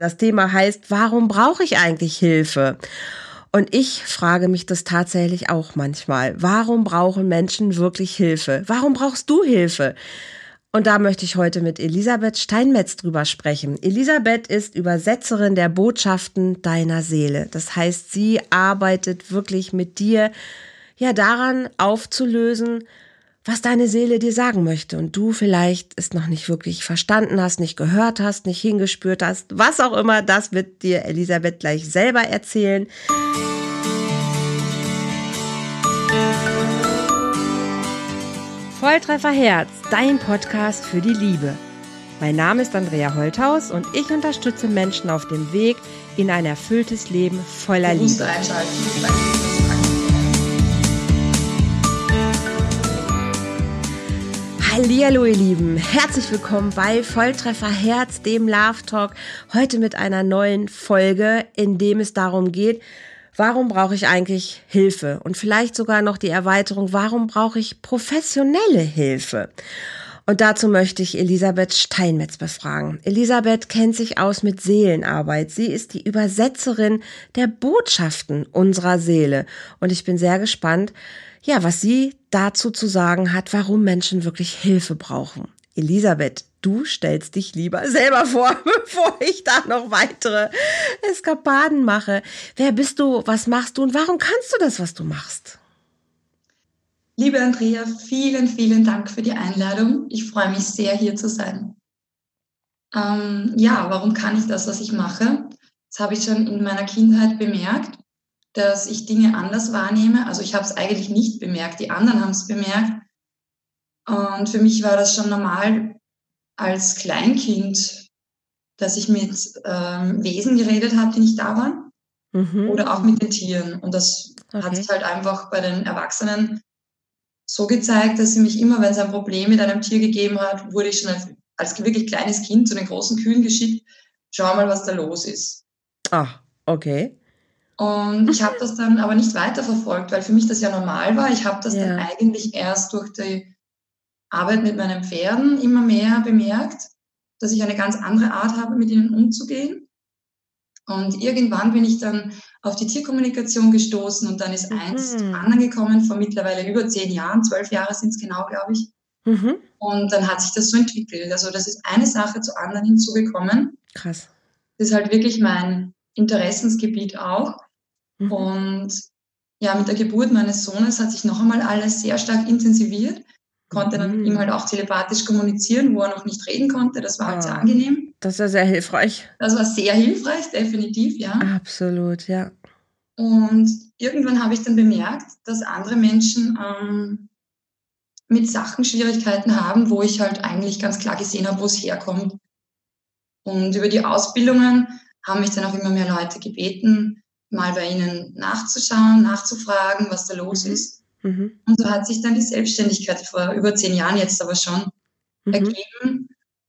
Das Thema heißt, warum brauche ich eigentlich Hilfe? Und ich frage mich das tatsächlich auch manchmal. Warum brauchen Menschen wirklich Hilfe? Warum brauchst du Hilfe? Und da möchte ich heute mit Elisabeth Steinmetz drüber sprechen. Elisabeth ist Übersetzerin der Botschaften deiner Seele. Das heißt, sie arbeitet wirklich mit dir, ja, daran aufzulösen, was deine Seele dir sagen möchte und du vielleicht es noch nicht wirklich verstanden hast, nicht gehört hast, nicht hingespürt hast, was auch immer, das wird dir Elisabeth gleich selber erzählen. Volltreffer Herz, dein Podcast für die Liebe. Mein Name ist Andrea Holthaus und ich unterstütze Menschen auf dem Weg in ein erfülltes Leben voller Liebe. Hallo ihr Lieben, herzlich willkommen bei Volltreffer Herz, dem Love Talk. Heute mit einer neuen Folge, in dem es darum geht, warum brauche ich eigentlich Hilfe? Und vielleicht sogar noch die Erweiterung, warum brauche ich professionelle Hilfe? Und dazu möchte ich Elisabeth Steinmetz befragen. Elisabeth kennt sich aus mit Seelenarbeit. Sie ist die Übersetzerin der Botschaften unserer Seele. Und ich bin sehr gespannt, ja, was sie dazu zu sagen hat, warum Menschen wirklich Hilfe brauchen. Elisabeth, du stellst dich lieber selber vor, bevor ich da noch weitere Eskapaden mache. Wer bist du? Was machst du? Und warum kannst du das, was du machst? Liebe Andrea, vielen, vielen Dank für die Einladung. Ich freue mich sehr, hier zu sein. Ähm, ja, warum kann ich das, was ich mache? Das habe ich schon in meiner Kindheit bemerkt dass ich Dinge anders wahrnehme. Also ich habe es eigentlich nicht bemerkt, die anderen haben es bemerkt. Und für mich war das schon normal als Kleinkind, dass ich mit ähm, Wesen geredet habe, die nicht da waren. Mhm. Oder auch mit den Tieren. Und das okay. hat sich halt einfach bei den Erwachsenen so gezeigt, dass sie mich immer, wenn es ein Problem mit einem Tier gegeben hat, wurde ich schon als, als wirklich kleines Kind zu den großen Kühen geschickt. Schau mal, was da los ist. Ah, okay. Und ich habe das dann aber nicht weiterverfolgt, weil für mich das ja normal war. Ich habe das ja. dann eigentlich erst durch die Arbeit mit meinen Pferden immer mehr bemerkt, dass ich eine ganz andere Art habe, mit ihnen umzugehen. Und irgendwann bin ich dann auf die Tierkommunikation gestoßen und dann ist mhm. eins zum anderen gekommen, vor mittlerweile über zehn Jahren, zwölf Jahre sind es genau, glaube ich. Mhm. Und dann hat sich das so entwickelt. Also das ist eine Sache zur anderen hinzugekommen. Krass. Das ist halt wirklich mein Interessensgebiet auch. Mhm. Und ja, mit der Geburt meines Sohnes hat sich noch einmal alles sehr stark intensiviert. Konnte dann mit ihm halt auch telepathisch kommunizieren, wo er noch nicht reden konnte. Das war halt sehr ah, angenehm. Das war sehr hilfreich. Das war sehr hilfreich, definitiv, ja. Absolut, ja. Und irgendwann habe ich dann bemerkt, dass andere Menschen ähm, mit Sachen Schwierigkeiten haben, wo ich halt eigentlich ganz klar gesehen habe, wo es herkommt. Und über die Ausbildungen haben mich dann auch immer mehr Leute gebeten, mal bei ihnen nachzuschauen, nachzufragen, was da los mhm. ist. Mhm. Und so hat sich dann die Selbstständigkeit vor über zehn Jahren jetzt aber schon mhm. ergeben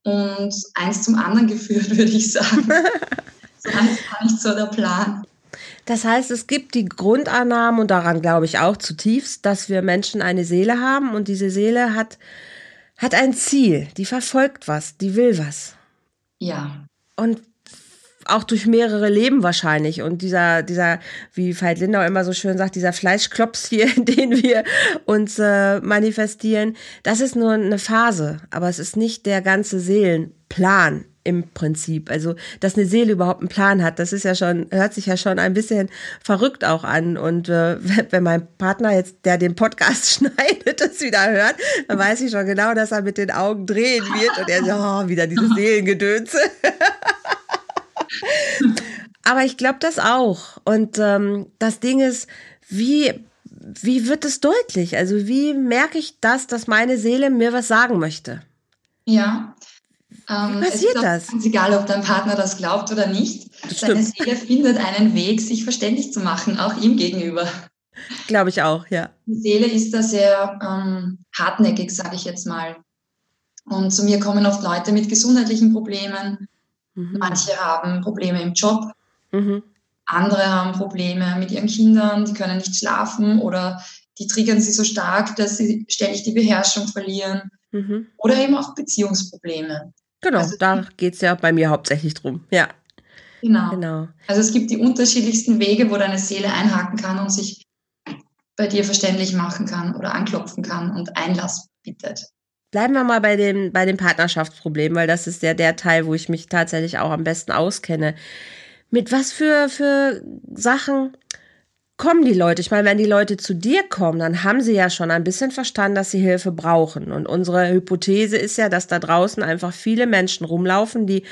und eins zum anderen geführt, würde ich sagen. so war gar nicht so der Plan. Das heißt, es gibt die Grundannahme, und daran glaube ich auch zutiefst, dass wir Menschen eine Seele haben und diese Seele hat, hat ein Ziel, die verfolgt was, die will was. Ja. Und auch durch mehrere Leben wahrscheinlich. Und dieser, dieser, wie Veit Lindau immer so schön sagt, dieser Fleischklops hier, in den wir uns äh, manifestieren, das ist nur eine Phase, aber es ist nicht der ganze Seelenplan im Prinzip. Also, dass eine Seele überhaupt einen Plan hat, das ist ja schon, hört sich ja schon ein bisschen verrückt auch an. Und äh, wenn mein Partner jetzt, der den Podcast schneidet, das wieder hört, dann weiß ich schon genau, dass er mit den Augen drehen wird und er so, oh, wieder diese Seelengedönse. Aber ich glaube das auch. Und ähm, das Ding ist, wie, wie wird es deutlich? Also wie merke ich das, dass meine Seele mir was sagen möchte? Ja. Ähm, wie passiert es das? Ganz egal, ob dein Partner das glaubt oder nicht. Deine Seele findet einen Weg, sich verständlich zu machen, auch ihm gegenüber. Glaube ich auch, ja. Die Seele ist da sehr ähm, hartnäckig, sage ich jetzt mal. Und zu mir kommen oft Leute mit gesundheitlichen Problemen, Mhm. Manche haben Probleme im Job. Mhm. Andere haben Probleme mit ihren Kindern, die können nicht schlafen oder die triggern sie so stark, dass sie ständig die Beherrschung verlieren. Mhm. Oder eben auch Beziehungsprobleme. Genau, also, da geht es ja bei mir hauptsächlich drum, ja. Genau. genau. Also es gibt die unterschiedlichsten Wege, wo deine Seele einhaken kann und sich bei dir verständlich machen kann oder anklopfen kann und Einlass bittet. Bleiben wir mal bei dem, bei dem Partnerschaftsproblem, weil das ist ja der Teil, wo ich mich tatsächlich auch am besten auskenne. Mit was für, für Sachen kommen die Leute? Ich meine, wenn die Leute zu dir kommen, dann haben sie ja schon ein bisschen verstanden, dass sie Hilfe brauchen. Und unsere Hypothese ist ja, dass da draußen einfach viele Menschen rumlaufen, die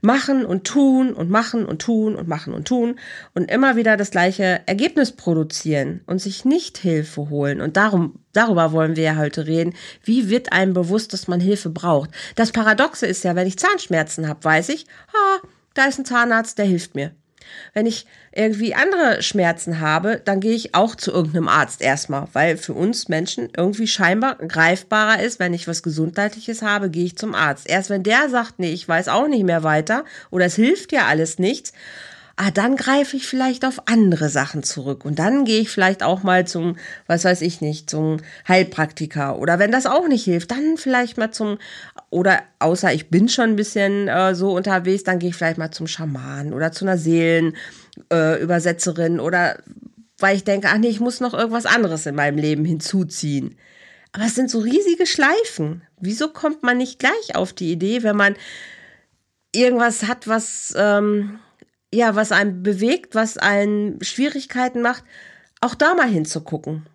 machen und tun und machen und tun und machen und tun und immer wieder das gleiche Ergebnis produzieren und sich nicht Hilfe holen. Und darum, darüber wollen wir ja heute reden. Wie wird einem bewusst, dass man Hilfe braucht? Das Paradoxe ist ja, wenn ich Zahnschmerzen habe, weiß ich, ah, da ist ein Zahnarzt, der hilft mir. Wenn ich irgendwie andere Schmerzen habe, dann gehe ich auch zu irgendeinem Arzt erstmal, weil für uns Menschen irgendwie scheinbar greifbarer ist, wenn ich was Gesundheitliches habe, gehe ich zum Arzt. Erst wenn der sagt, nee, ich weiß auch nicht mehr weiter oder es hilft ja alles nichts, ah, dann greife ich vielleicht auf andere Sachen zurück und dann gehe ich vielleicht auch mal zum, was weiß ich nicht, zum Heilpraktiker oder wenn das auch nicht hilft, dann vielleicht mal zum, oder außer ich bin schon ein bisschen äh, so unterwegs, dann gehe ich vielleicht mal zum Schaman oder zu einer Seelenübersetzerin äh, oder weil ich denke, ach nee, ich muss noch irgendwas anderes in meinem Leben hinzuziehen. Aber es sind so riesige Schleifen. Wieso kommt man nicht gleich auf die Idee, wenn man irgendwas hat, was ähm, ja, was einen bewegt, was einen Schwierigkeiten macht, auch da mal hinzugucken?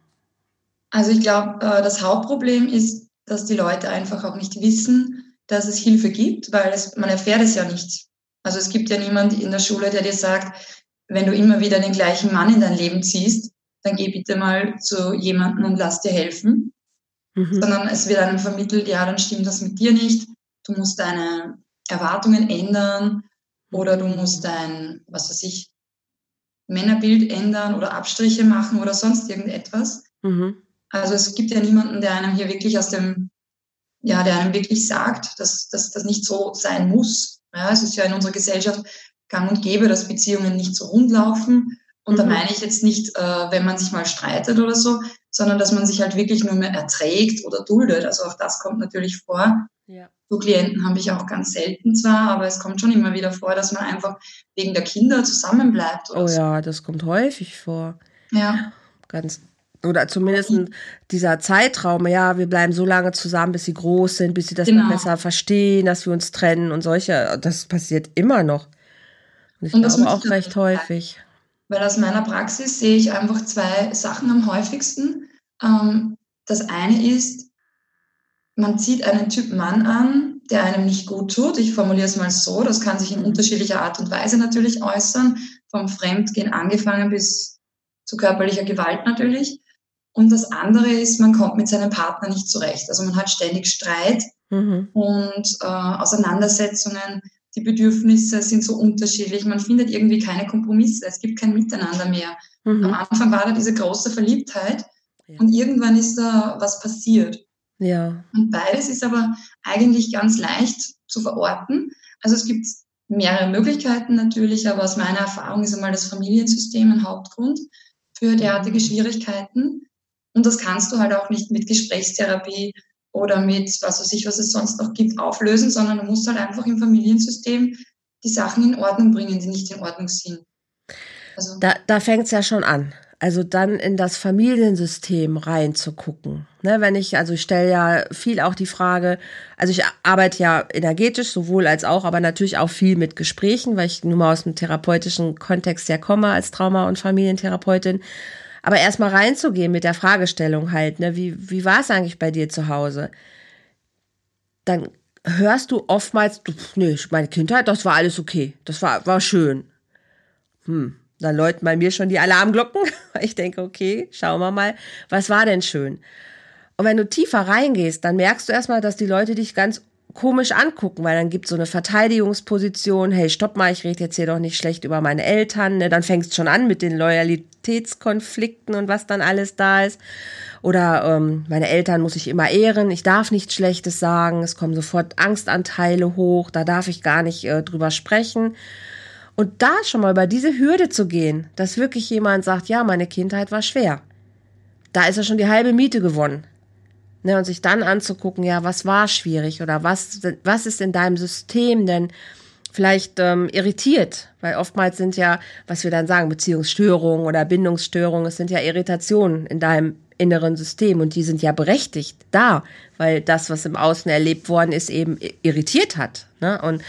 Also ich glaube, äh, das Hauptproblem ist, dass die Leute einfach auch nicht wissen, dass es Hilfe gibt, weil es, man erfährt es ja nicht. Also es gibt ja niemand in der Schule, der dir sagt, wenn du immer wieder den gleichen Mann in dein Leben ziehst, dann geh bitte mal zu jemandem und lass dir helfen. Mhm. Sondern es wird einem vermittelt, ja, dann stimmt das mit dir nicht. Du musst deine Erwartungen ändern oder du musst dein, was weiß ich, Männerbild ändern oder Abstriche machen oder sonst irgendetwas. Mhm. Also es gibt ja niemanden, der einem hier wirklich aus dem, ja, der einem wirklich sagt, dass, dass das nicht so sein muss. Ja, es ist ja in unserer Gesellschaft gang und gäbe, dass Beziehungen nicht so rund laufen. Und mhm. da meine ich jetzt nicht, äh, wenn man sich mal streitet oder so, sondern dass man sich halt wirklich nur mehr erträgt oder duldet. Also auch das kommt natürlich vor. Ja. So Klienten habe ich auch ganz selten zwar, aber es kommt schon immer wieder vor, dass man einfach wegen der Kinder zusammenbleibt. oh so. ja, das kommt häufig vor. Ja. Ganz. Oder zumindest dieser Zeitraum, ja, wir bleiben so lange zusammen, bis sie groß sind, bis sie das genau. besser verstehen, dass wir uns trennen und solche, das passiert immer noch. Und ich und glaube auch recht häufig. Weil aus meiner Praxis sehe ich einfach zwei Sachen am häufigsten. Ähm, das eine ist, man zieht einen Typ Mann an, der einem nicht gut tut. Ich formuliere es mal so, das kann sich in unterschiedlicher Art und Weise natürlich äußern, vom Fremdgehen angefangen bis zu körperlicher Gewalt natürlich. Und das andere ist, man kommt mit seinem Partner nicht zurecht. Also man hat ständig Streit mhm. und äh, Auseinandersetzungen. Die Bedürfnisse sind so unterschiedlich. Man findet irgendwie keine Kompromisse. Es gibt kein Miteinander mehr. Mhm. Am Anfang war da diese große Verliebtheit ja. und irgendwann ist da was passiert. Ja. Und beides ist aber eigentlich ganz leicht zu verorten. Also es gibt mehrere Möglichkeiten natürlich, aber aus meiner Erfahrung ist einmal das Familiensystem ein Hauptgrund für derartige mhm. Schwierigkeiten. Und das kannst du halt auch nicht mit Gesprächstherapie oder mit was weiß ich, was es sonst noch gibt, auflösen, sondern du musst halt einfach im Familiensystem die Sachen in Ordnung bringen, die nicht in Ordnung sind. Also, da da fängt es ja schon an also dann in das Familiensystem reinzugucken. Ne, wenn ich, also ich stelle ja viel auch die Frage, also ich arbeite ja energetisch sowohl als auch, aber natürlich auch viel mit Gesprächen, weil ich nun mal aus dem therapeutischen Kontext ja komme als Trauma- und Familientherapeutin. Aber erstmal reinzugehen mit der Fragestellung halt, ne, wie, wie war es eigentlich bei dir zu Hause? Dann hörst du oftmals, nee, meine Kindheit, das war alles okay. Das war, war schön. Hm, da läuten bei mir schon die Alarmglocken. Ich denke, okay, schauen wir mal, was war denn schön? Und wenn du tiefer reingehst, dann merkst du erstmal, dass die Leute dich ganz komisch angucken, weil dann gibt so eine Verteidigungsposition, hey, stopp mal, ich rede jetzt hier doch nicht schlecht über meine Eltern, ne? dann fängst schon an mit den Loyalitätskonflikten und was dann alles da ist. Oder ähm, meine Eltern muss ich immer ehren, ich darf nichts Schlechtes sagen, es kommen sofort Angstanteile hoch, da darf ich gar nicht äh, drüber sprechen. Und da schon mal über diese Hürde zu gehen, dass wirklich jemand sagt, ja, meine Kindheit war schwer. Da ist ja schon die halbe Miete gewonnen. Ne, und sich dann anzugucken, ja, was war schwierig oder was, was ist in deinem System denn vielleicht ähm, irritiert, weil oftmals sind ja, was wir dann sagen, Beziehungsstörungen oder Bindungsstörungen, es sind ja Irritationen in deinem inneren System und die sind ja berechtigt da, weil das, was im Außen erlebt worden ist, eben irritiert hat. Ne? Und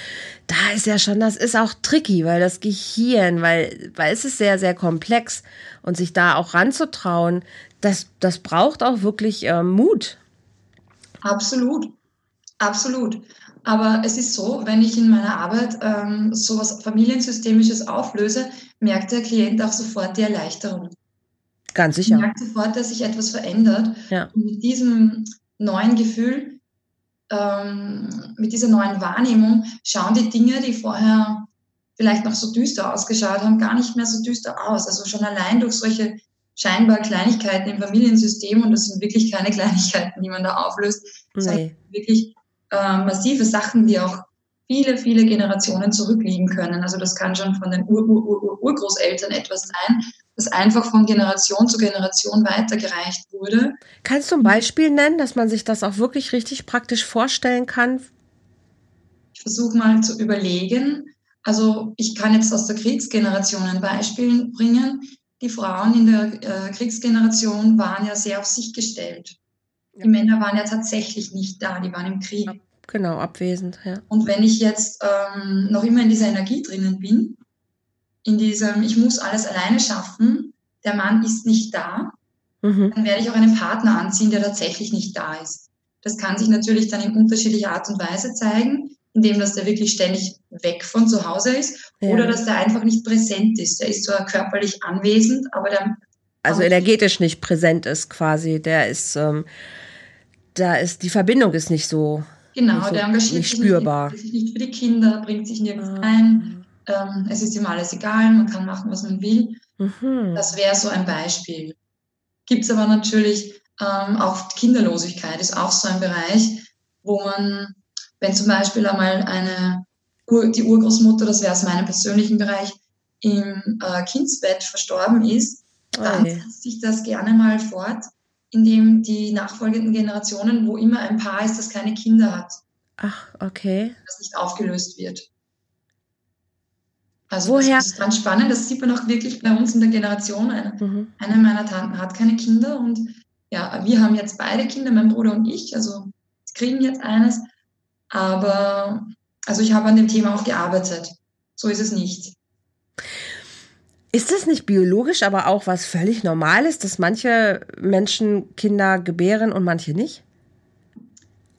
da ist ja schon, das ist auch tricky, weil das Gehirn, weil, weil es ist sehr, sehr komplex und sich da auch ranzutrauen, das, das braucht auch wirklich ähm, Mut. Absolut, absolut. Aber es ist so, wenn ich in meiner Arbeit ähm, sowas Familiensystemisches auflöse, merkt der Klient auch sofort die Erleichterung. Ganz sicher. merkt sofort, dass sich etwas verändert. Ja. Und mit diesem neuen Gefühl, ähm, mit dieser neuen Wahrnehmung schauen die Dinge, die vorher vielleicht noch so düster ausgeschaut haben, gar nicht mehr so düster aus. Also schon allein durch solche scheinbar Kleinigkeiten im Familiensystem, und das sind wirklich keine Kleinigkeiten, die man da auflöst, nee. sondern wirklich äh, massive Sachen, die auch viele, viele Generationen zurückliegen können. Also das kann schon von den Ur -Ur -Ur Urgroßeltern etwas sein, das einfach von Generation zu Generation weitergereicht wurde. Kannst du ein Beispiel nennen, dass man sich das auch wirklich richtig praktisch vorstellen kann? Ich versuche mal zu überlegen. Also ich kann jetzt aus der Kriegsgeneration ein Beispiel bringen. Die Frauen in der äh, Kriegsgeneration waren ja sehr auf sich gestellt. Die Männer waren ja tatsächlich nicht da, die waren im Krieg. Genau, abwesend, ja. Und wenn ich jetzt ähm, noch immer in dieser Energie drinnen bin, in diesem, ich muss alles alleine schaffen, der Mann ist nicht da, mhm. dann werde ich auch einen Partner anziehen, der tatsächlich nicht da ist. Das kann sich natürlich dann in unterschiedlicher Art und Weise zeigen, indem dass der wirklich ständig weg von zu Hause ist ja. oder dass der einfach nicht präsent ist. Der ist zwar körperlich anwesend, aber der also energetisch nicht präsent ist quasi. Der ist, ähm, da ist die Verbindung ist nicht so. Genau, nicht so, der engagiert nicht spürbar. sich nicht für die Kinder, bringt sich nirgends ah. ein ähm, es ist ihm alles egal, man kann machen, was man will. Mhm. Das wäre so ein Beispiel. Gibt es aber natürlich ähm, auch Kinderlosigkeit, ist auch so ein Bereich, wo man, wenn zum Beispiel einmal eine die Urgroßmutter, das wäre aus meinem persönlichen Bereich, im äh, Kindsbett verstorben ist, dann setzt sich das gerne mal fort, indem die nachfolgenden Generationen, wo immer ein Paar ist, das keine Kinder hat. Ach, okay. Das nicht aufgelöst wird. Also Woher? das ist ganz spannend. Das sieht man auch wirklich bei uns in der Generation. Eine, mhm. eine meiner Tanten hat keine Kinder und ja, wir haben jetzt beide Kinder, mein Bruder und ich. Also kriegen jetzt eines. Aber also ich habe an dem Thema auch gearbeitet. So ist es nicht. Ist das nicht biologisch, aber auch was völlig Normales, dass manche Menschen Kinder gebären und manche nicht?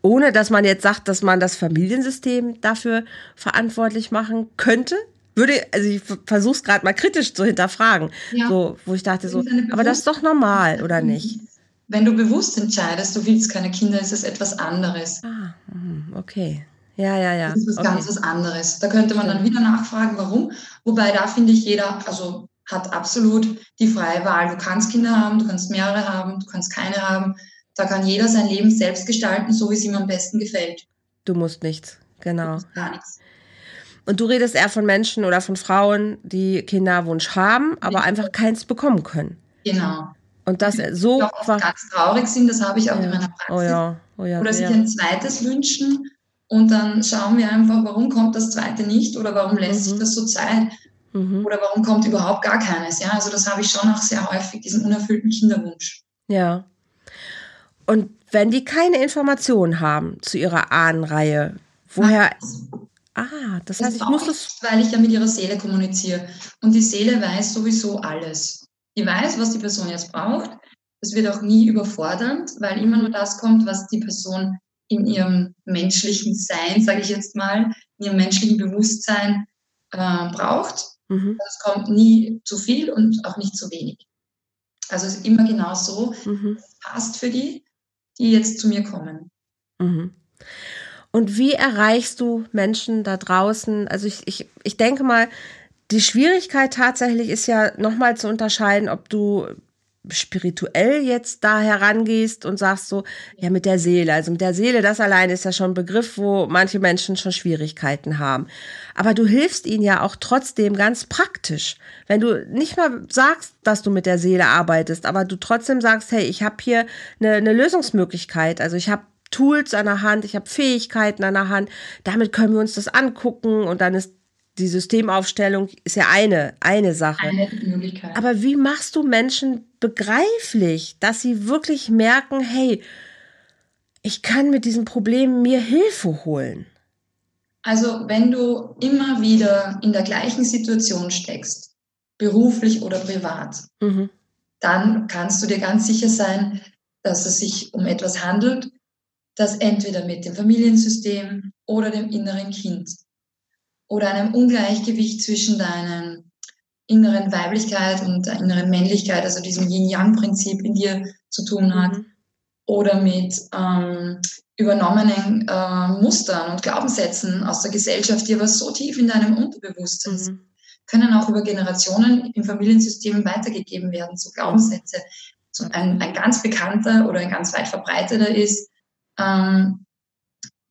Ohne dass man jetzt sagt, dass man das Familiensystem dafür verantwortlich machen könnte? würde, also ich versuche es gerade mal kritisch zu hinterfragen, ja. so, wo ich dachte so, aber das ist doch normal, oder nicht? Wenn du bewusst entscheidest, du willst keine Kinder, ist es etwas anderes. Ah, hm, okay. Ja, ja, ja. Das ist was okay. ganz was anderes. Da könnte man dann wieder nachfragen, warum. Wobei da finde ich, jeder, also hat absolut die freie Wahl. Du kannst Kinder haben, du kannst mehrere haben, du kannst keine haben. Da kann jeder sein Leben selbst gestalten, so wie es ihm am besten gefällt. Du musst nichts, genau. Du musst gar nichts. Und du redest eher von Menschen oder von Frauen, die Kinderwunsch haben, aber ja. einfach keins bekommen können. Genau. Und das so die auch ganz traurig sind, das habe ich auch ja. in meiner Praxis. Oh ja. Oh ja, oder sich ein zweites wünschen und dann schauen wir einfach, warum kommt das zweite nicht oder warum lässt mhm. sich das so Zeit mhm. oder warum kommt überhaupt gar keines. Ja, also das habe ich schon auch sehr häufig, diesen unerfüllten Kinderwunsch. Ja. Und wenn die keine Informationen haben zu ihrer Ahnenreihe, woher, Ah, das, das heißt, ich muss das. Weil ich ja mit ihrer Seele kommuniziere. Und die Seele weiß sowieso alles. Die weiß, was die Person jetzt braucht. Das wird auch nie überfordernd, weil immer nur das kommt, was die Person in ihrem menschlichen Sein, sage ich jetzt mal, in ihrem menschlichen Bewusstsein äh, braucht. Mhm. Es kommt nie zu viel und auch nicht zu wenig. Also es ist immer genau so, mhm. passt für die, die jetzt zu mir kommen. Mhm. Und wie erreichst du Menschen da draußen? Also ich, ich, ich denke mal, die Schwierigkeit tatsächlich ist ja nochmal zu unterscheiden, ob du spirituell jetzt da herangehst und sagst so, ja, mit der Seele. Also mit der Seele, das allein ist ja schon ein Begriff, wo manche Menschen schon Schwierigkeiten haben. Aber du hilfst ihnen ja auch trotzdem ganz praktisch. Wenn du nicht mal sagst, dass du mit der Seele arbeitest, aber du trotzdem sagst, hey, ich habe hier eine, eine Lösungsmöglichkeit. Also ich habe Tools an der Hand, ich habe Fähigkeiten an der Hand, damit können wir uns das angucken und dann ist die Systemaufstellung ist ja eine, eine Sache. Eine Möglichkeit. Aber wie machst du Menschen begreiflich, dass sie wirklich merken, hey, ich kann mit diesem Problem mir Hilfe holen? Also wenn du immer wieder in der gleichen Situation steckst, beruflich oder privat, mhm. dann kannst du dir ganz sicher sein, dass es sich um etwas handelt, das entweder mit dem Familiensystem oder dem inneren Kind oder einem Ungleichgewicht zwischen deiner inneren Weiblichkeit und der inneren Männlichkeit, also diesem Yin-Yang-Prinzip in dir zu tun hat, mhm. oder mit ähm, übernommenen äh, Mustern und Glaubenssätzen aus der Gesellschaft, die aber so tief in deinem Unterbewusstsein sind, mhm. können auch über Generationen im Familiensystem weitergegeben werden, so Glaubenssätze. So ein, ein ganz bekannter oder ein ganz weit verbreiteter ist, ähm,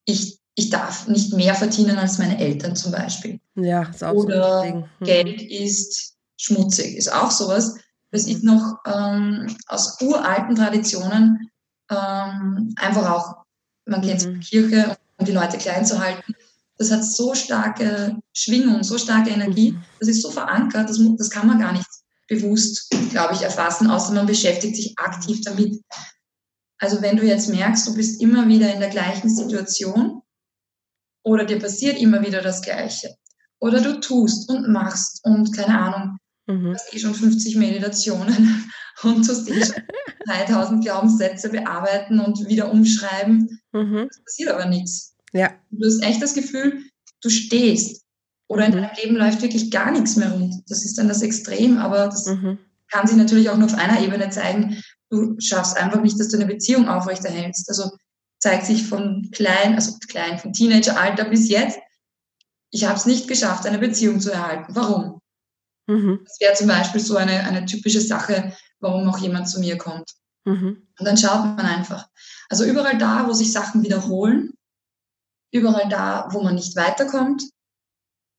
ich, ich darf nicht mehr verdienen als meine Eltern zum Beispiel. Ja, ist auch Oder so ein Ding. Hm. Geld ist schmutzig, ist auch sowas. Das ist noch ähm, aus uralten Traditionen ähm, einfach auch man kennt mhm. Kirche, um die Leute klein zu halten. Das hat so starke Schwingung, so starke Energie, mhm. das ist so verankert, das, das kann man gar nicht bewusst, glaube ich, erfassen, außer man beschäftigt sich aktiv damit. Also wenn du jetzt merkst, du bist immer wieder in der gleichen Situation oder dir passiert immer wieder das Gleiche oder du tust und machst und keine Ahnung, mhm. hast eh schon 50 Meditationen und tust eh schon 3000 Glaubenssätze bearbeiten und wieder umschreiben. Mhm. Es passiert aber nichts. Ja. Du hast echt das Gefühl, du stehst oder in mhm. deinem Leben läuft wirklich gar nichts mehr rund. Das ist dann das Extrem, aber das mhm. kann sich natürlich auch nur auf einer Ebene zeigen. Du schaffst einfach nicht, dass du eine Beziehung aufrechterhältst. Also zeigt sich von klein, also klein, von Teenageralter bis jetzt, ich habe es nicht geschafft, eine Beziehung zu erhalten. Warum? Mhm. Das wäre zum Beispiel so eine, eine typische Sache, warum auch jemand zu mir kommt. Mhm. Und dann schaut man einfach. Also überall da, wo sich Sachen wiederholen, überall da, wo man nicht weiterkommt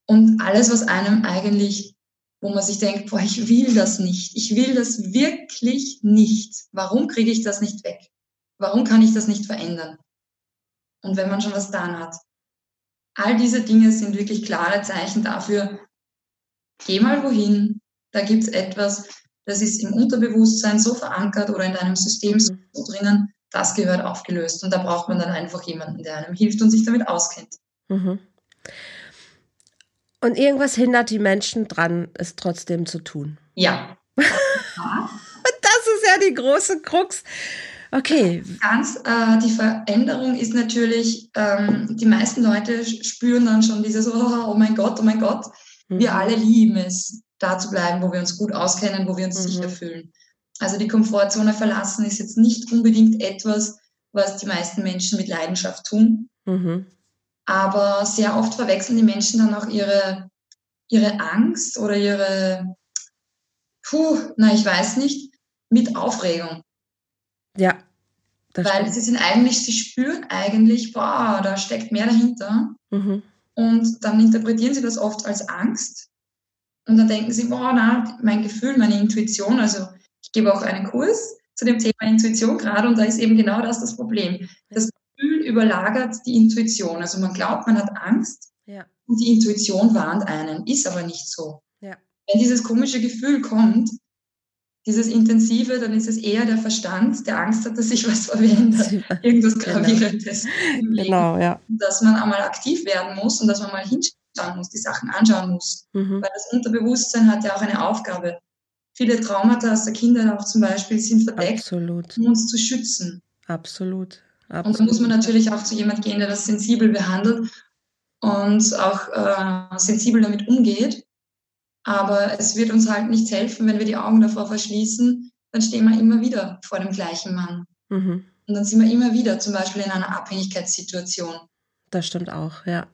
und alles, was einem eigentlich, wo man sich denkt, boah, ich will das nicht, ich will das wirklich nicht. Warum kriege ich das nicht weg? Warum kann ich das nicht verändern? Und wenn man schon was getan hat. All diese Dinge sind wirklich klare Zeichen dafür, geh mal wohin, da gibt es etwas, das ist im Unterbewusstsein so verankert oder in deinem System so mhm. drinnen, das gehört aufgelöst. Und da braucht man dann einfach jemanden, der einem hilft und sich damit auskennt. Mhm. Und irgendwas hindert die Menschen dran, es trotzdem zu tun. Ja. das ist ja die große Krux. Okay. Ganz, äh, die Veränderung ist natürlich, ähm, die meisten Leute spüren dann schon dieses, oh, oh mein Gott, oh mein Gott. Mhm. Wir alle lieben es, da zu bleiben, wo wir uns gut auskennen, wo wir uns mhm. sicher fühlen. Also die Komfortzone verlassen ist jetzt nicht unbedingt etwas, was die meisten Menschen mit Leidenschaft tun. Mhm. Aber sehr oft verwechseln die Menschen dann auch ihre, ihre Angst oder ihre, puh, na, ich weiß nicht, mit Aufregung. Ja. Weil sie sind eigentlich, sie spüren eigentlich, boah, da steckt mehr dahinter. Mhm. Und dann interpretieren sie das oft als Angst. Und dann denken sie, boah, na, mein Gefühl, meine Intuition, also ich gebe auch einen Kurs zu dem Thema Intuition gerade und da ist eben genau das das Problem. Das Gefühl überlagert die Intuition. Also man glaubt, man hat Angst ja. und die Intuition warnt einen, ist aber nicht so. Ja. Wenn dieses komische Gefühl kommt, dieses Intensive, dann ist es eher der Verstand, der Angst hat, dass sich was verändert, irgendwas genau. Gravierendes. Genau, genau ja. Dass man einmal aktiv werden muss und dass man mal hinschauen muss, die Sachen anschauen muss. Mhm. Weil das Unterbewusstsein hat ja auch eine Aufgabe. Viele Traumata aus der Kindheit auch zum Beispiel sind verdeckt, Absolut. um uns zu schützen. Absolut. Absolut. Und da muss man natürlich auch zu jemand gehen, der das sensibel behandelt und auch äh, sensibel damit umgeht aber es wird uns halt nichts helfen, wenn wir die Augen davor verschließen, dann stehen wir immer wieder vor dem gleichen Mann. Mhm. Und dann sind wir immer wieder zum Beispiel in einer Abhängigkeitssituation. Das stimmt auch, ja.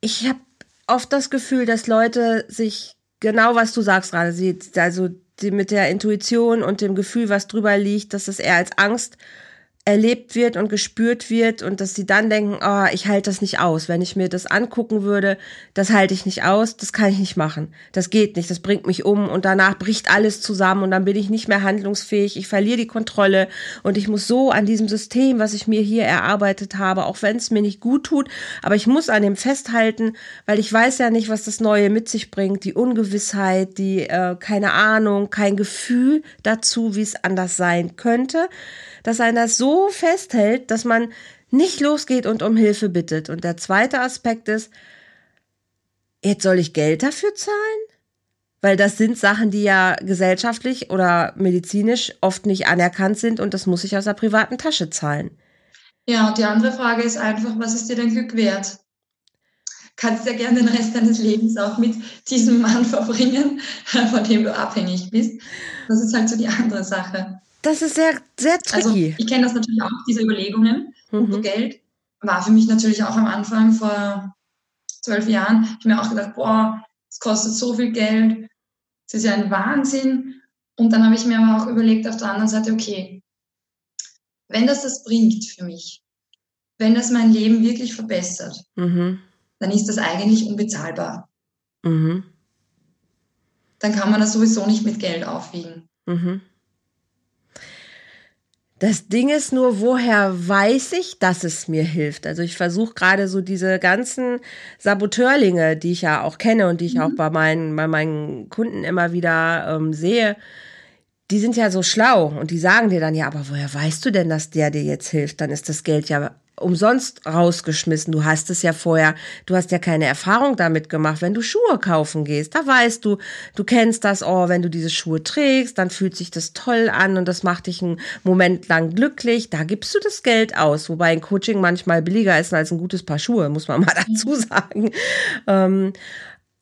Ich habe oft das Gefühl, dass Leute sich genau, was du sagst gerade, also die mit der Intuition und dem Gefühl, was drüber liegt, dass es eher als Angst erlebt wird und gespürt wird und dass sie dann denken, oh, ich halte das nicht aus. Wenn ich mir das angucken würde, das halte ich nicht aus, das kann ich nicht machen. Das geht nicht, das bringt mich um und danach bricht alles zusammen und dann bin ich nicht mehr handlungsfähig, ich verliere die Kontrolle und ich muss so an diesem System, was ich mir hier erarbeitet habe, auch wenn es mir nicht gut tut, aber ich muss an dem festhalten, weil ich weiß ja nicht, was das Neue mit sich bringt, die Ungewissheit, die äh, keine Ahnung, kein Gefühl dazu, wie es anders sein könnte dass einer so festhält, dass man nicht losgeht und um Hilfe bittet. Und der zweite Aspekt ist, jetzt soll ich Geld dafür zahlen? Weil das sind Sachen, die ja gesellschaftlich oder medizinisch oft nicht anerkannt sind und das muss ich aus der privaten Tasche zahlen. Ja, und die andere Frage ist einfach, was ist dir dein Glück wert? Kannst ja gerne den Rest deines Lebens auch mit diesem Mann verbringen, von dem du abhängig bist. Das ist halt so die andere Sache. Das ist sehr, sehr tricky. Also ich kenne das natürlich auch, diese Überlegungen. Mhm. Geld war für mich natürlich auch am Anfang vor zwölf Jahren. Ich habe mir auch gedacht, boah, es kostet so viel Geld. Es ist ja ein Wahnsinn. Und dann habe ich mir aber auch überlegt auf der anderen Seite, okay, wenn das das bringt für mich, wenn das mein Leben wirklich verbessert, mhm. dann ist das eigentlich unbezahlbar. Mhm. Dann kann man das sowieso nicht mit Geld aufwiegen. Mhm. Das Ding ist nur, woher weiß ich, dass es mir hilft? Also ich versuche gerade so diese ganzen Saboteurlinge, die ich ja auch kenne und die ich mhm. auch bei meinen, bei meinen Kunden immer wieder ähm, sehe, die sind ja so schlau und die sagen dir dann ja, aber woher weißt du denn, dass der dir jetzt hilft? Dann ist das Geld ja umsonst rausgeschmissen. Du hast es ja vorher, du hast ja keine Erfahrung damit gemacht. Wenn du Schuhe kaufen gehst, da weißt du, du kennst das, oh, wenn du diese Schuhe trägst, dann fühlt sich das toll an und das macht dich einen Moment lang glücklich. Da gibst du das Geld aus, wobei ein Coaching manchmal billiger ist als ein gutes Paar Schuhe, muss man mal dazu sagen. Ähm,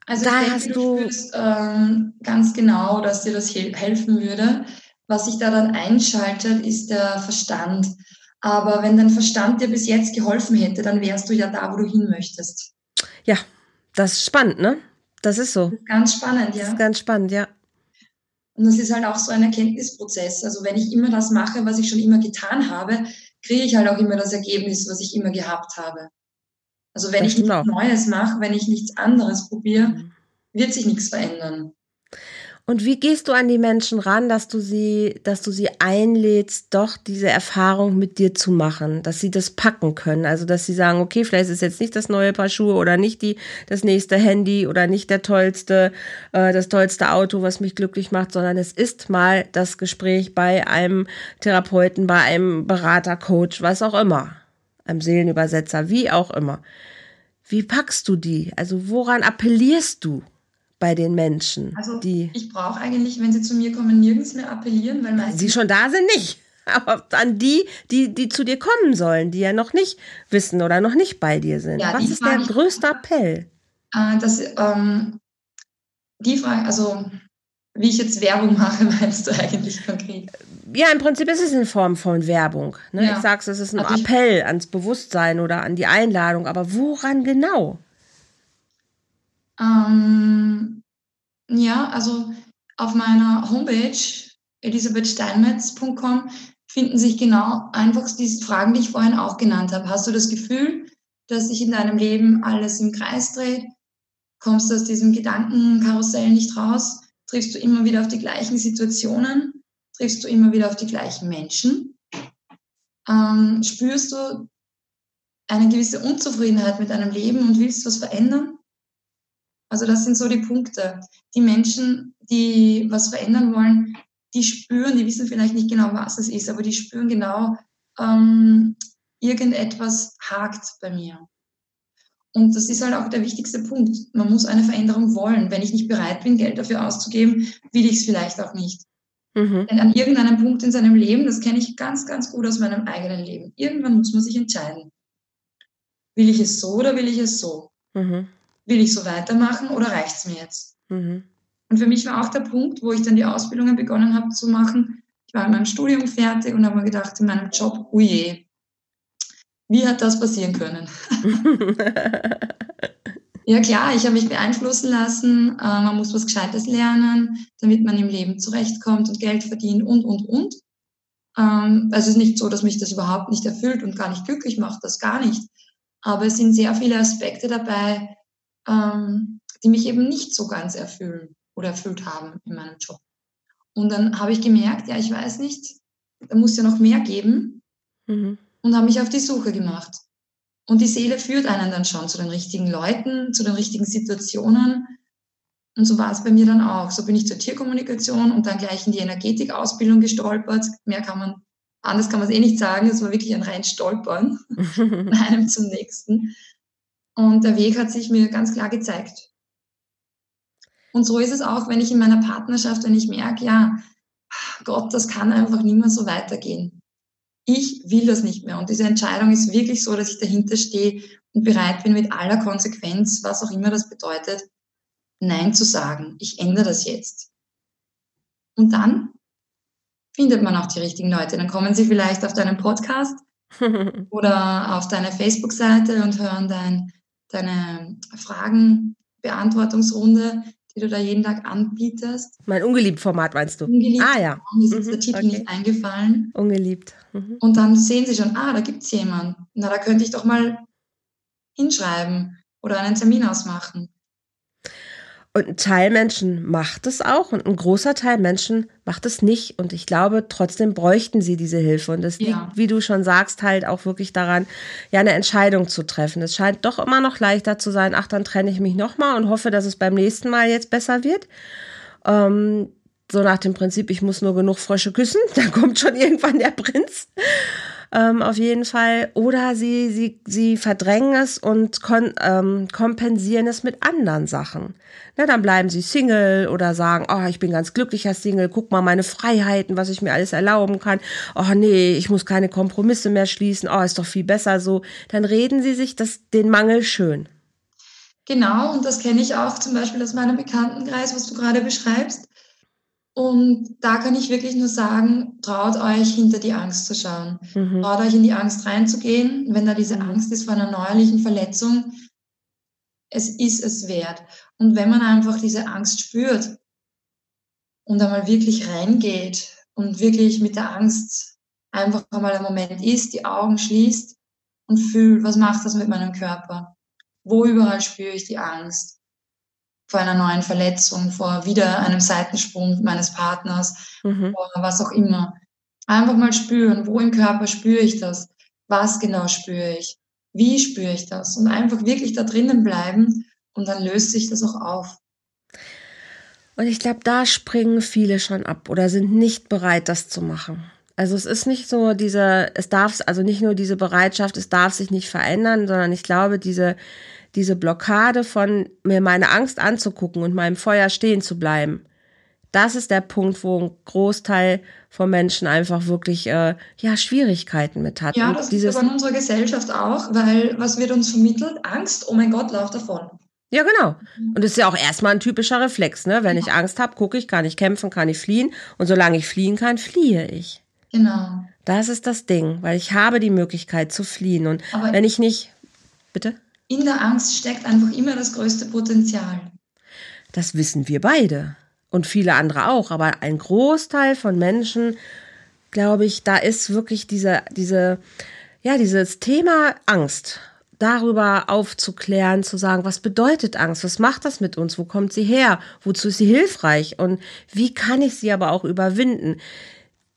also da denke, hast du spürst, ähm, ganz genau, dass dir das helfen würde. Was sich da dann einschaltet, ist der Verstand. Aber wenn dein Verstand dir bis jetzt geholfen hätte, dann wärst du ja da, wo du hin möchtest. Ja, das ist spannend, ne? Das ist so. Das ist ganz spannend, ja. Das ist ganz spannend, ja. Und das ist halt auch so ein Erkenntnisprozess. Also wenn ich immer das mache, was ich schon immer getan habe, kriege ich halt auch immer das Ergebnis, was ich immer gehabt habe. Also wenn das ich nichts auch. Neues mache, wenn ich nichts anderes probiere, mhm. wird sich nichts verändern. Und wie gehst du an die Menschen ran, dass du sie, dass du sie einlädst, doch diese Erfahrung mit dir zu machen, dass sie das packen können, also dass sie sagen, okay, vielleicht ist jetzt nicht das neue Paar Schuhe oder nicht die das nächste Handy oder nicht der tollste, äh, das tollste Auto, was mich glücklich macht, sondern es ist mal das Gespräch bei einem Therapeuten, bei einem Berater, Coach, was auch immer, einem Seelenübersetzer, wie auch immer. Wie packst du die? Also woran appellierst du? Bei den Menschen? Also die ich brauche eigentlich, wenn sie zu mir kommen, nirgends mehr appellieren, weil meistens sie schon da sind nicht. Aber an die, die, die zu dir kommen sollen, die ja noch nicht wissen oder noch nicht bei dir sind. Ja, Was ist der größte Appell? Äh, dass, ähm, die Frage, also wie ich jetzt Werbung mache, meinst du eigentlich konkret? Ja, im Prinzip ist es in Form von Werbung. Ne? Ja. Ich sag's, es ist ein also Appell ans Bewusstsein oder an die Einladung, aber woran genau? Ähm, ja, also auf meiner Homepage elisabethsteinmetz.com finden sich genau einfach diese Fragen, die ich vorhin auch genannt habe. Hast du das Gefühl, dass sich in deinem Leben alles im Kreis dreht? Kommst du aus diesem Gedankenkarussell nicht raus? Triffst du immer wieder auf die gleichen Situationen? Triffst du immer wieder auf die gleichen Menschen? Ähm, spürst du eine gewisse Unzufriedenheit mit deinem Leben und willst was verändern? Also das sind so die Punkte. Die Menschen, die was verändern wollen, die spüren, die wissen vielleicht nicht genau, was es ist, aber die spüren genau, ähm, irgendetwas hakt bei mir. Und das ist halt auch der wichtigste Punkt. Man muss eine Veränderung wollen. Wenn ich nicht bereit bin, Geld dafür auszugeben, will ich es vielleicht auch nicht. Mhm. Denn an irgendeinem Punkt in seinem Leben, das kenne ich ganz, ganz gut aus meinem eigenen Leben, irgendwann muss man sich entscheiden. Will ich es so oder will ich es so? Mhm will ich so weitermachen oder reicht es mir jetzt? Mhm. Und für mich war auch der Punkt, wo ich dann die Ausbildungen begonnen habe zu machen. Ich war in meinem Studium fertig und habe mir gedacht, in meinem Job, oh je, wie hat das passieren können? ja klar, ich habe mich beeinflussen lassen. Äh, man muss was Gescheites lernen, damit man im Leben zurechtkommt und Geld verdient und, und, und. Ähm, also es ist nicht so, dass mich das überhaupt nicht erfüllt und gar nicht glücklich macht, das gar nicht. Aber es sind sehr viele Aspekte dabei, ähm, die mich eben nicht so ganz erfüllen oder erfüllt haben in meinem Job. Und dann habe ich gemerkt, ja, ich weiß nicht, da muss ja noch mehr geben mhm. und habe mich auf die Suche gemacht. Und die Seele führt einen dann schon zu den richtigen Leuten, zu den richtigen Situationen. Und so war es bei mir dann auch. So bin ich zur Tierkommunikation und dann gleich in die Energetikausbildung gestolpert. Mehr kann man, anders kann man es eh nicht sagen. Es war wirklich ein rein Stolpern von einem zum nächsten. Und der Weg hat sich mir ganz klar gezeigt. Und so ist es auch, wenn ich in meiner Partnerschaft, wenn ich merke, ja, Gott, das kann einfach nicht mehr so weitergehen. Ich will das nicht mehr. Und diese Entscheidung ist wirklich so, dass ich dahinter stehe und bereit bin, mit aller Konsequenz, was auch immer das bedeutet, Nein zu sagen. Ich ändere das jetzt. Und dann findet man auch die richtigen Leute. Dann kommen sie vielleicht auf deinen Podcast oder auf deine Facebook-Seite und hören dein, deine Fragenbeantwortungsrunde die du da jeden Tag anbietest. Mein ungeliebt Format meinst du? Ungeliebt. Ah ja. Mir ist mhm. der Titel okay. nicht eingefallen. Ungeliebt. Mhm. Und dann sehen sie schon, ah, da gibt es jemanden. Na, da könnte ich doch mal hinschreiben oder einen Termin ausmachen. Und ein Teil Menschen macht es auch und ein großer Teil Menschen macht es nicht. Und ich glaube, trotzdem bräuchten sie diese Hilfe. Und das ja. liegt, wie du schon sagst, halt auch wirklich daran, ja, eine Entscheidung zu treffen. Es scheint doch immer noch leichter zu sein, ach, dann trenne ich mich nochmal und hoffe, dass es beim nächsten Mal jetzt besser wird. Ähm, so nach dem Prinzip, ich muss nur genug Frösche küssen, dann kommt schon irgendwann der Prinz ähm, auf jeden Fall. Oder sie, sie, sie verdrängen es und kon, ähm, kompensieren es mit anderen Sachen. Na, dann bleiben sie Single oder sagen, oh, ich bin ganz glücklicher Single, guck mal meine Freiheiten, was ich mir alles erlauben kann. Oh nee, ich muss keine Kompromisse mehr schließen, oh, ist doch viel besser so. Dann reden sie sich das, den Mangel schön. Genau, und das kenne ich auch zum Beispiel aus meinem Bekanntenkreis, was du gerade beschreibst. Und da kann ich wirklich nur sagen, traut euch hinter die Angst zu schauen. Mhm. Traut euch in die Angst reinzugehen. Wenn da diese mhm. Angst ist vor einer neuerlichen Verletzung, es ist es wert. Und wenn man einfach diese Angst spürt und einmal wirklich reingeht und wirklich mit der Angst einfach einmal einen Moment ist, die Augen schließt und fühlt, was macht das mit meinem Körper? Wo überall spüre ich die Angst? Vor einer neuen Verletzung, vor wieder einem Seitensprung meines Partners, mhm. vor was auch immer. Einfach mal spüren, wo im Körper spüre ich das? Was genau spüre ich? Wie spüre ich das? Und einfach wirklich da drinnen bleiben und dann löst sich das auch auf. Und ich glaube, da springen viele schon ab oder sind nicht bereit, das zu machen. Also es ist nicht so diese, es darf, also nicht nur diese Bereitschaft, es darf sich nicht verändern, sondern ich glaube, diese, diese Blockade von mir meine Angst anzugucken und meinem Feuer stehen zu bleiben, das ist der Punkt, wo ein Großteil von Menschen einfach wirklich äh, ja Schwierigkeiten mit hat. Ja, das ist aber in unserer Gesellschaft auch, weil was wird uns vermittelt? Angst, oh mein Gott, lauf davon. Ja, genau. Und das ist ja auch erstmal ein typischer Reflex, ne? Wenn ich Angst habe, gucke ich, kann ich kämpfen, kann ich fliehen. Und solange ich fliehen kann, fliehe ich. Genau. Das ist das Ding, weil ich habe die Möglichkeit zu fliehen. Und aber wenn ich nicht. Bitte? In der Angst steckt einfach immer das größte Potenzial. Das wissen wir beide und viele andere auch, aber ein Großteil von Menschen, glaube ich, da ist wirklich diese, diese, ja, dieses Thema Angst darüber aufzuklären, zu sagen, was bedeutet Angst, was macht das mit uns, wo kommt sie her, wozu ist sie hilfreich und wie kann ich sie aber auch überwinden.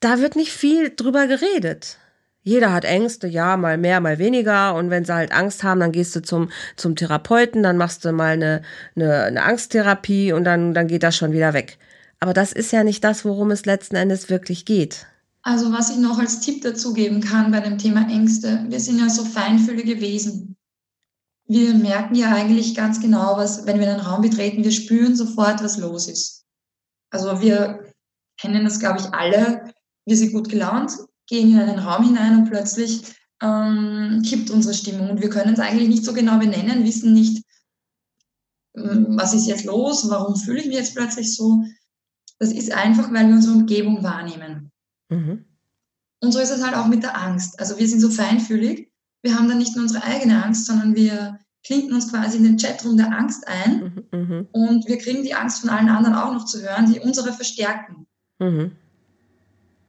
Da wird nicht viel drüber geredet. Jeder hat Ängste, ja, mal mehr, mal weniger. Und wenn sie halt Angst haben, dann gehst du zum, zum Therapeuten, dann machst du mal eine, eine, eine Angsttherapie und dann, dann geht das schon wieder weg. Aber das ist ja nicht das, worum es letzten Endes wirklich geht. Also was ich noch als Tipp dazu geben kann bei dem Thema Ängste, wir sind ja so feinfühlige Wesen. Wir merken ja eigentlich ganz genau, was, wenn wir einen Raum betreten, wir spüren sofort, was los ist. Also wir kennen das, glaube ich, alle. Wir sind gut gelaunt, gehen in einen Raum hinein und plötzlich ähm, kippt unsere Stimmung und wir können es eigentlich nicht so genau benennen, wissen nicht, ähm, was ist jetzt los, warum fühle ich mich jetzt plötzlich so. Das ist einfach, weil wir unsere Umgebung wahrnehmen. Mhm. Und so ist es halt auch mit der Angst. Also wir sind so feinfühlig, wir haben dann nicht nur unsere eigene Angst, sondern wir klinken uns quasi in den Chatroom der Angst ein mhm, mhm. und wir kriegen die Angst von allen anderen auch noch zu hören, die unsere verstärken. Mhm.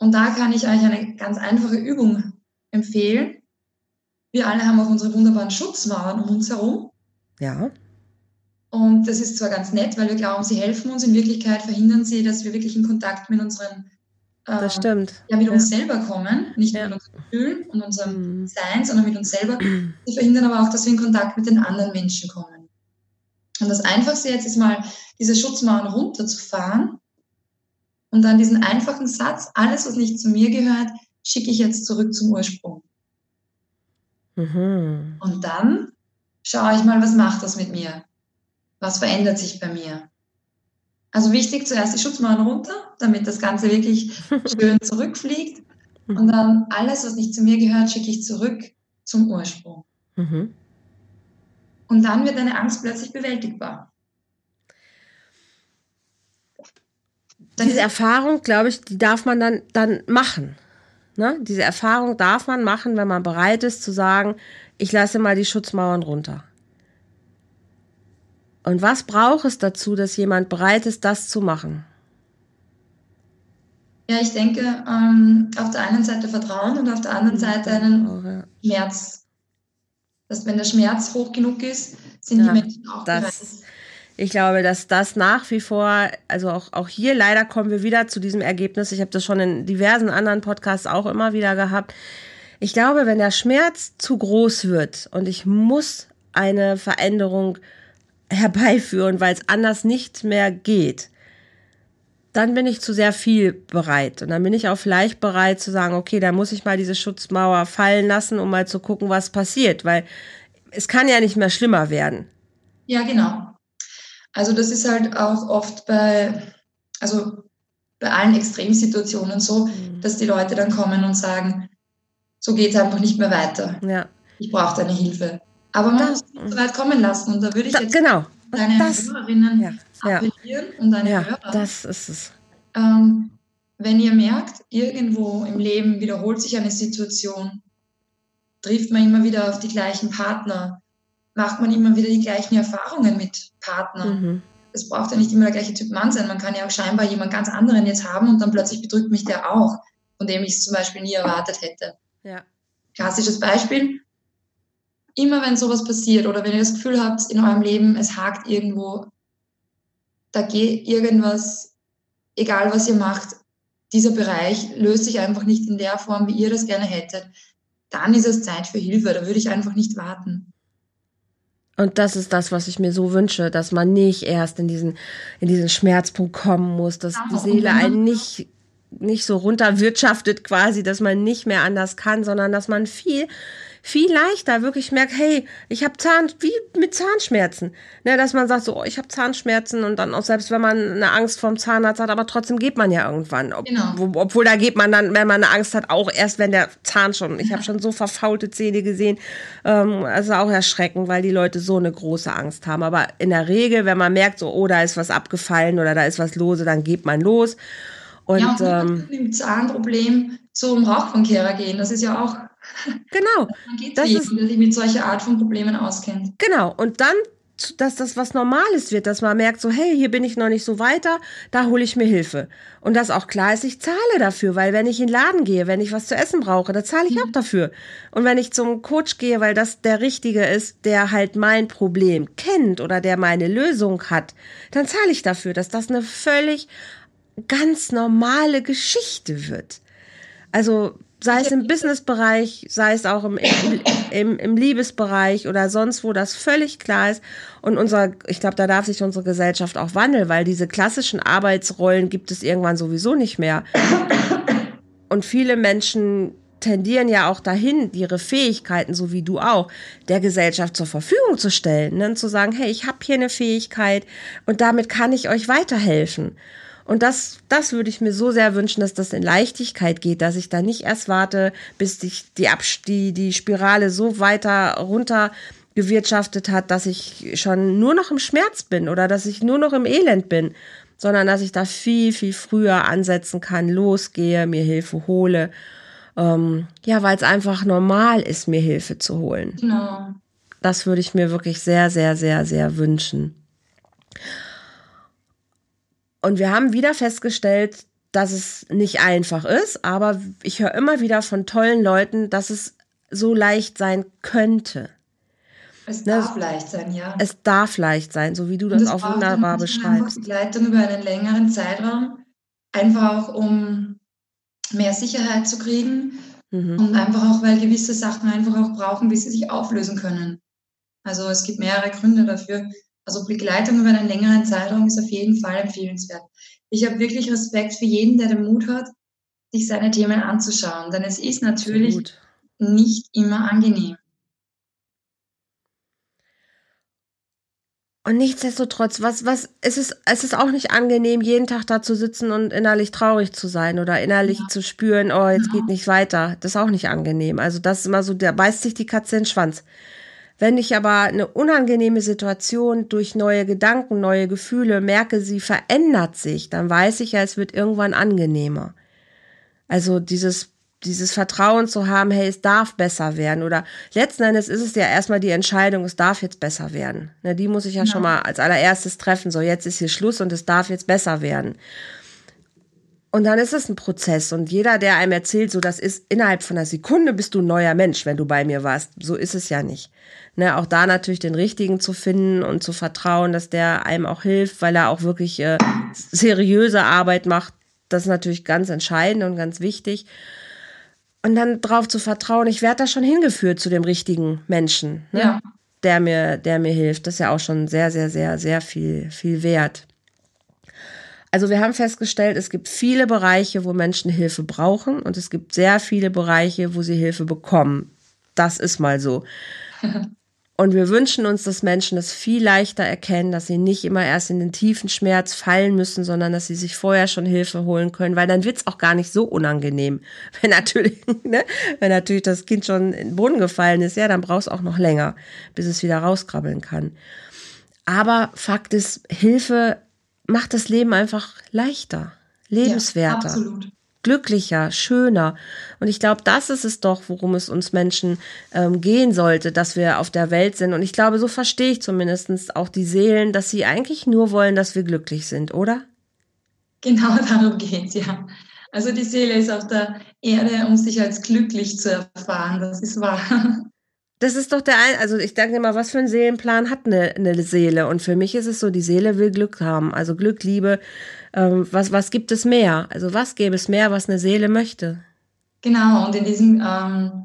Und da kann ich euch eine ganz einfache Übung empfehlen. Wir alle haben auch unsere wunderbaren Schutzmauern um uns herum. Ja. Und das ist zwar ganz nett, weil wir glauben, sie helfen uns. In Wirklichkeit verhindern sie, dass wir wirklich in Kontakt mit unseren äh, das stimmt. Ja, mit ja. uns selber kommen, nicht ja. mit unseren Gefühlen und unserem mhm. Sein, sondern mit uns selber. Sie verhindern aber auch, dass wir in Kontakt mit den anderen Menschen kommen. Und das Einfachste jetzt ist mal, diese Schutzmauern runterzufahren und dann diesen einfachen Satz, alles, was nicht zu mir gehört, schicke ich jetzt zurück zum Ursprung. Mhm. Und dann schaue ich mal, was macht das mit mir? Was verändert sich bei mir? Also wichtig, zuerst die Schutzmauern runter, damit das Ganze wirklich schön zurückfliegt. Und dann alles, was nicht zu mir gehört, schicke ich zurück zum Ursprung. Mhm. Und dann wird deine Angst plötzlich bewältigbar. Diese Erfahrung, glaube ich, die darf man dann, dann machen. Ne? Diese Erfahrung darf man machen, wenn man bereit ist zu sagen, ich lasse mal die Schutzmauern runter. Und was braucht es dazu, dass jemand bereit ist, das zu machen? Ja, ich denke, ähm, auf der einen Seite Vertrauen und auf der anderen mhm. Seite einen auch, ja. Schmerz. Dass wenn der Schmerz hoch genug ist, sind ja, die Menschen auch das, bereit. Ich glaube, dass das nach wie vor, also auch, auch hier leider kommen wir wieder zu diesem Ergebnis. Ich habe das schon in diversen anderen Podcasts auch immer wieder gehabt. Ich glaube, wenn der Schmerz zu groß wird und ich muss eine Veränderung herbeiführen, weil es anders nicht mehr geht, dann bin ich zu sehr viel bereit. Und dann bin ich auch vielleicht bereit zu sagen, okay, da muss ich mal diese Schutzmauer fallen lassen, um mal zu gucken, was passiert, weil es kann ja nicht mehr schlimmer werden. Ja, genau. Also das ist halt auch oft bei, also bei allen Extremsituationen so, mhm. dass die Leute dann kommen und sagen, so geht es einfach nicht mehr weiter. Ja. Ich brauche deine Hilfe. Aber man muss nicht so weit kommen lassen. Und da würde ich da, jetzt genau. deine das, Hörerinnen ja, appellieren ja. und deine ja, Hörer. Das ist es. Ähm, wenn ihr merkt, irgendwo im Leben wiederholt sich eine Situation, trifft man immer wieder auf die gleichen Partner, macht man immer wieder die gleichen Erfahrungen mit Partnern. Mhm. Es braucht ja nicht immer der gleiche Typ Mann sein. Man kann ja auch scheinbar jemand ganz anderen jetzt haben und dann plötzlich bedrückt mich der auch, von dem ich es zum Beispiel nie erwartet hätte. Ja. Klassisches Beispiel immer wenn sowas passiert oder wenn ihr das Gefühl habt in eurem Leben, es hakt irgendwo, da geht irgendwas, egal was ihr macht, dieser Bereich löst sich einfach nicht in der Form, wie ihr das gerne hättet, dann ist es Zeit für Hilfe. Da würde ich einfach nicht warten. Und das ist das, was ich mir so wünsche, dass man nicht erst in diesen, in diesen Schmerzpunkt kommen muss, dass die Seele einen nicht, nicht so runterwirtschaftet quasi, dass man nicht mehr anders kann, sondern dass man viel viel leichter wirklich merkt, hey, ich habe Zahn, wie mit Zahnschmerzen. Ne, dass man sagt, so, oh, ich habe Zahnschmerzen und dann auch selbst wenn man eine Angst vorm Zahnarzt hat, aber trotzdem geht man ja irgendwann. Ob, genau. wo, obwohl da geht man dann, wenn man eine Angst hat, auch erst, wenn der Zahn schon, ich habe schon so verfaulte Zähne gesehen, ähm, also auch erschreckend, weil die Leute so eine große Angst haben. Aber in der Regel, wenn man merkt, so, oh, da ist was abgefallen oder da ist was lose, dann geht man los. Und, ja, und ähm, mit dem Zahnproblem zum Rauchfangkehrer gehen, das ist ja auch Genau. Man geht das ist, der sich mit solcher Art von Problemen auskennt. Genau. Und dann dass das was Normales wird, dass man merkt, so, hey, hier bin ich noch nicht so weiter, da hole ich mir Hilfe. Und dass auch klar ist, ich zahle dafür, weil wenn ich in den Laden gehe, wenn ich was zu essen brauche, da zahle ich mhm. auch dafür. Und wenn ich zum Coach gehe, weil das der Richtige ist, der halt mein Problem kennt oder der meine Lösung hat, dann zahle ich dafür, dass das eine völlig ganz normale Geschichte wird. Also sei es im Businessbereich, sei es auch im, im, im, Liebesbereich oder sonst wo, das völlig klar ist. Und unser, ich glaube, da darf sich unsere Gesellschaft auch wandeln, weil diese klassischen Arbeitsrollen gibt es irgendwann sowieso nicht mehr. Und viele Menschen tendieren ja auch dahin, ihre Fähigkeiten, so wie du auch, der Gesellschaft zur Verfügung zu stellen. Ne? Und zu sagen, hey, ich habe hier eine Fähigkeit und damit kann ich euch weiterhelfen. Und das, das würde ich mir so sehr wünschen, dass das in Leichtigkeit geht, dass ich da nicht erst warte, bis die, die, die, die Spirale so weiter runter gewirtschaftet hat, dass ich schon nur noch im Schmerz bin oder dass ich nur noch im Elend bin, sondern dass ich da viel, viel früher ansetzen kann, losgehe, mir Hilfe hole. Ähm, ja, weil es einfach normal ist, mir Hilfe zu holen. Genau. Das würde ich mir wirklich sehr, sehr, sehr, sehr wünschen. Und wir haben wieder festgestellt, dass es nicht einfach ist, aber ich höre immer wieder von tollen Leuten, dass es so leicht sein könnte. Es ne? darf leicht sein, ja. Es darf leicht sein, so wie du das, das auch wunderbar beschreibst. Begleitung über einen längeren Zeitraum, einfach auch um mehr Sicherheit zu kriegen mhm. und einfach auch, weil gewisse Sachen einfach auch brauchen, bis sie sich auflösen können. Also es gibt mehrere Gründe dafür. Also Begleitung über einen längeren Zeitraum ist auf jeden Fall empfehlenswert. Ich habe wirklich Respekt für jeden, der den Mut hat, sich seine Themen anzuschauen, denn es ist natürlich Absolut. nicht immer angenehm. Und nichtsdestotrotz, was, was, es ist, es ist auch nicht angenehm, jeden Tag da zu sitzen und innerlich traurig zu sein oder innerlich ja. zu spüren, oh, jetzt ja. geht nicht weiter. Das ist auch nicht angenehm. Also das ist immer so, da beißt sich die Katze in den Schwanz. Wenn ich aber eine unangenehme Situation durch neue Gedanken, neue Gefühle merke, sie verändert sich, dann weiß ich ja, es wird irgendwann angenehmer. Also dieses dieses Vertrauen zu haben, hey, es darf besser werden. Oder letzten Endes ist es ja erstmal die Entscheidung, es darf jetzt besser werden. Ne, die muss ich ja, ja, schon mal als allererstes treffen. So, jetzt ist hier Schluss und es darf jetzt besser werden. Und dann ist es ein Prozess. Und jeder, der einem erzählt, so, das ist innerhalb von einer Sekunde bist du ein neuer Mensch, wenn du bei mir warst. So ist es ja nicht. Ne, auch da natürlich den richtigen zu finden und zu vertrauen, dass der einem auch hilft, weil er auch wirklich äh, seriöse Arbeit macht. Das ist natürlich ganz entscheidend und ganz wichtig und dann drauf zu vertrauen, ich werde da schon hingeführt zu dem richtigen Menschen, ne? ja. der mir, der mir hilft. Das ist ja auch schon sehr, sehr, sehr, sehr viel, viel wert. Also wir haben festgestellt, es gibt viele Bereiche, wo Menschen Hilfe brauchen und es gibt sehr viele Bereiche, wo sie Hilfe bekommen. Das ist mal so. Und wir wünschen uns, dass Menschen das viel leichter erkennen, dass sie nicht immer erst in den tiefen Schmerz fallen müssen, sondern dass sie sich vorher schon Hilfe holen können, weil dann wird's auch gar nicht so unangenehm. Wenn natürlich, ne, wenn natürlich das Kind schon in den Boden gefallen ist, ja, dann brauchst auch noch länger, bis es wieder rauskrabbeln kann. Aber Fakt ist, Hilfe macht das Leben einfach leichter, lebenswerter. Ja, glücklicher, schöner. Und ich glaube, das ist es doch, worum es uns Menschen ähm, gehen sollte, dass wir auf der Welt sind. Und ich glaube, so verstehe ich zumindest auch die Seelen, dass sie eigentlich nur wollen, dass wir glücklich sind, oder? Genau darum geht es, ja. Also die Seele ist auf der Erde, um sich als glücklich zu erfahren. Das ist wahr. Das ist doch der ein, also ich denke immer, was für ein Seelenplan hat eine, eine Seele? Und für mich ist es so, die Seele will Glück haben. Also Glück, Liebe, ähm, was, was gibt es mehr? Also was gäbe es mehr, was eine Seele möchte? Genau, und in diesem ähm,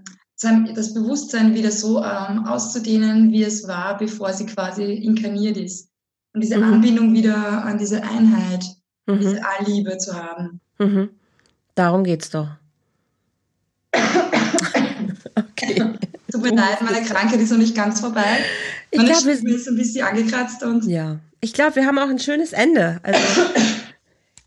das Bewusstsein wieder so ähm, auszudehnen, wie es war, bevor sie quasi inkarniert ist. Und diese mhm. Anbindung wieder an diese Einheit, mhm. diese Allliebe zu haben. Mhm. Darum geht's doch. okay. Mir leid, meine Krankheit ist noch nicht ganz vorbei. Meine ich glaube, wir ist ein bisschen angekratzt und. Ja. Ich glaube, wir haben auch ein schönes Ende. Also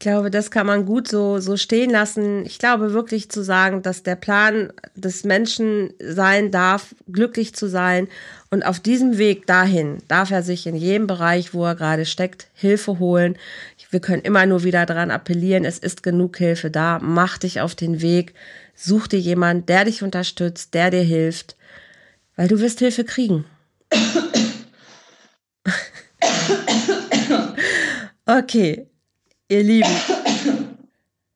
Ich glaube, das kann man gut so, so stehen lassen. Ich glaube wirklich zu sagen, dass der Plan des Menschen sein darf, glücklich zu sein. Und auf diesem Weg dahin darf er sich in jedem Bereich, wo er gerade steckt, Hilfe holen. Wir können immer nur wieder daran appellieren, es ist genug Hilfe da. Mach dich auf den Weg. Such dir jemanden, der dich unterstützt, der dir hilft. Weil du wirst Hilfe kriegen. okay. Ihr Lieben,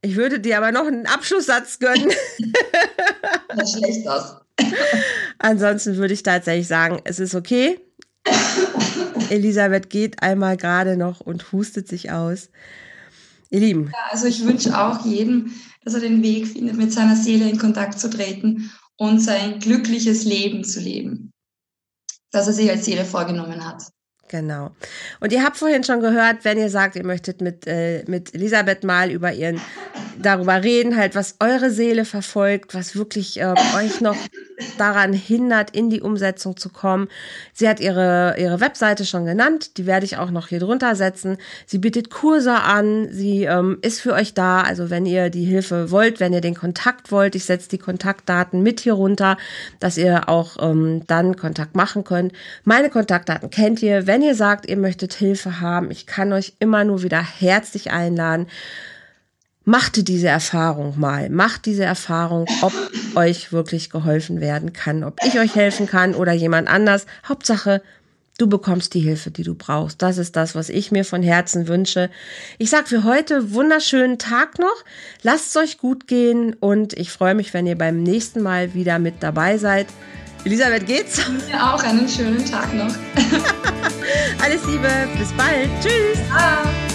ich würde dir aber noch einen Abschlusssatz gönnen. Was schlecht aus. Ansonsten würde ich tatsächlich sagen, es ist okay. Elisabeth geht einmal gerade noch und hustet sich aus. Ihr Lieben. Ja, also ich wünsche auch jedem, dass er den Weg findet, mit seiner Seele in Kontakt zu treten und sein glückliches Leben zu leben, das er sich als Seele vorgenommen hat. Genau. Und ihr habt vorhin schon gehört, wenn ihr sagt, ihr möchtet mit, äh, mit Elisabeth mal über ihren, darüber reden, halt, was eure Seele verfolgt, was wirklich äh, euch noch daran hindert, in die Umsetzung zu kommen. Sie hat ihre, ihre Webseite schon genannt, die werde ich auch noch hier drunter setzen. Sie bietet Kurse an, sie ähm, ist für euch da. Also wenn ihr die Hilfe wollt, wenn ihr den Kontakt wollt, ich setze die Kontaktdaten mit hier runter, dass ihr auch ähm, dann Kontakt machen könnt. Meine Kontaktdaten kennt ihr. Wenn wenn ihr sagt, ihr möchtet Hilfe haben, ich kann euch immer nur wieder herzlich einladen, macht diese Erfahrung mal. Macht diese Erfahrung, ob euch wirklich geholfen werden kann, ob ich euch helfen kann oder jemand anders. Hauptsache, du bekommst die Hilfe, die du brauchst. Das ist das, was ich mir von Herzen wünsche. Ich sage für heute wunderschönen Tag noch. Lasst es euch gut gehen und ich freue mich, wenn ihr beim nächsten Mal wieder mit dabei seid. Elisabeth, geht's? Mir auch einen schönen Tag noch. Alles Liebe, bis bald. Tschüss. Ciao.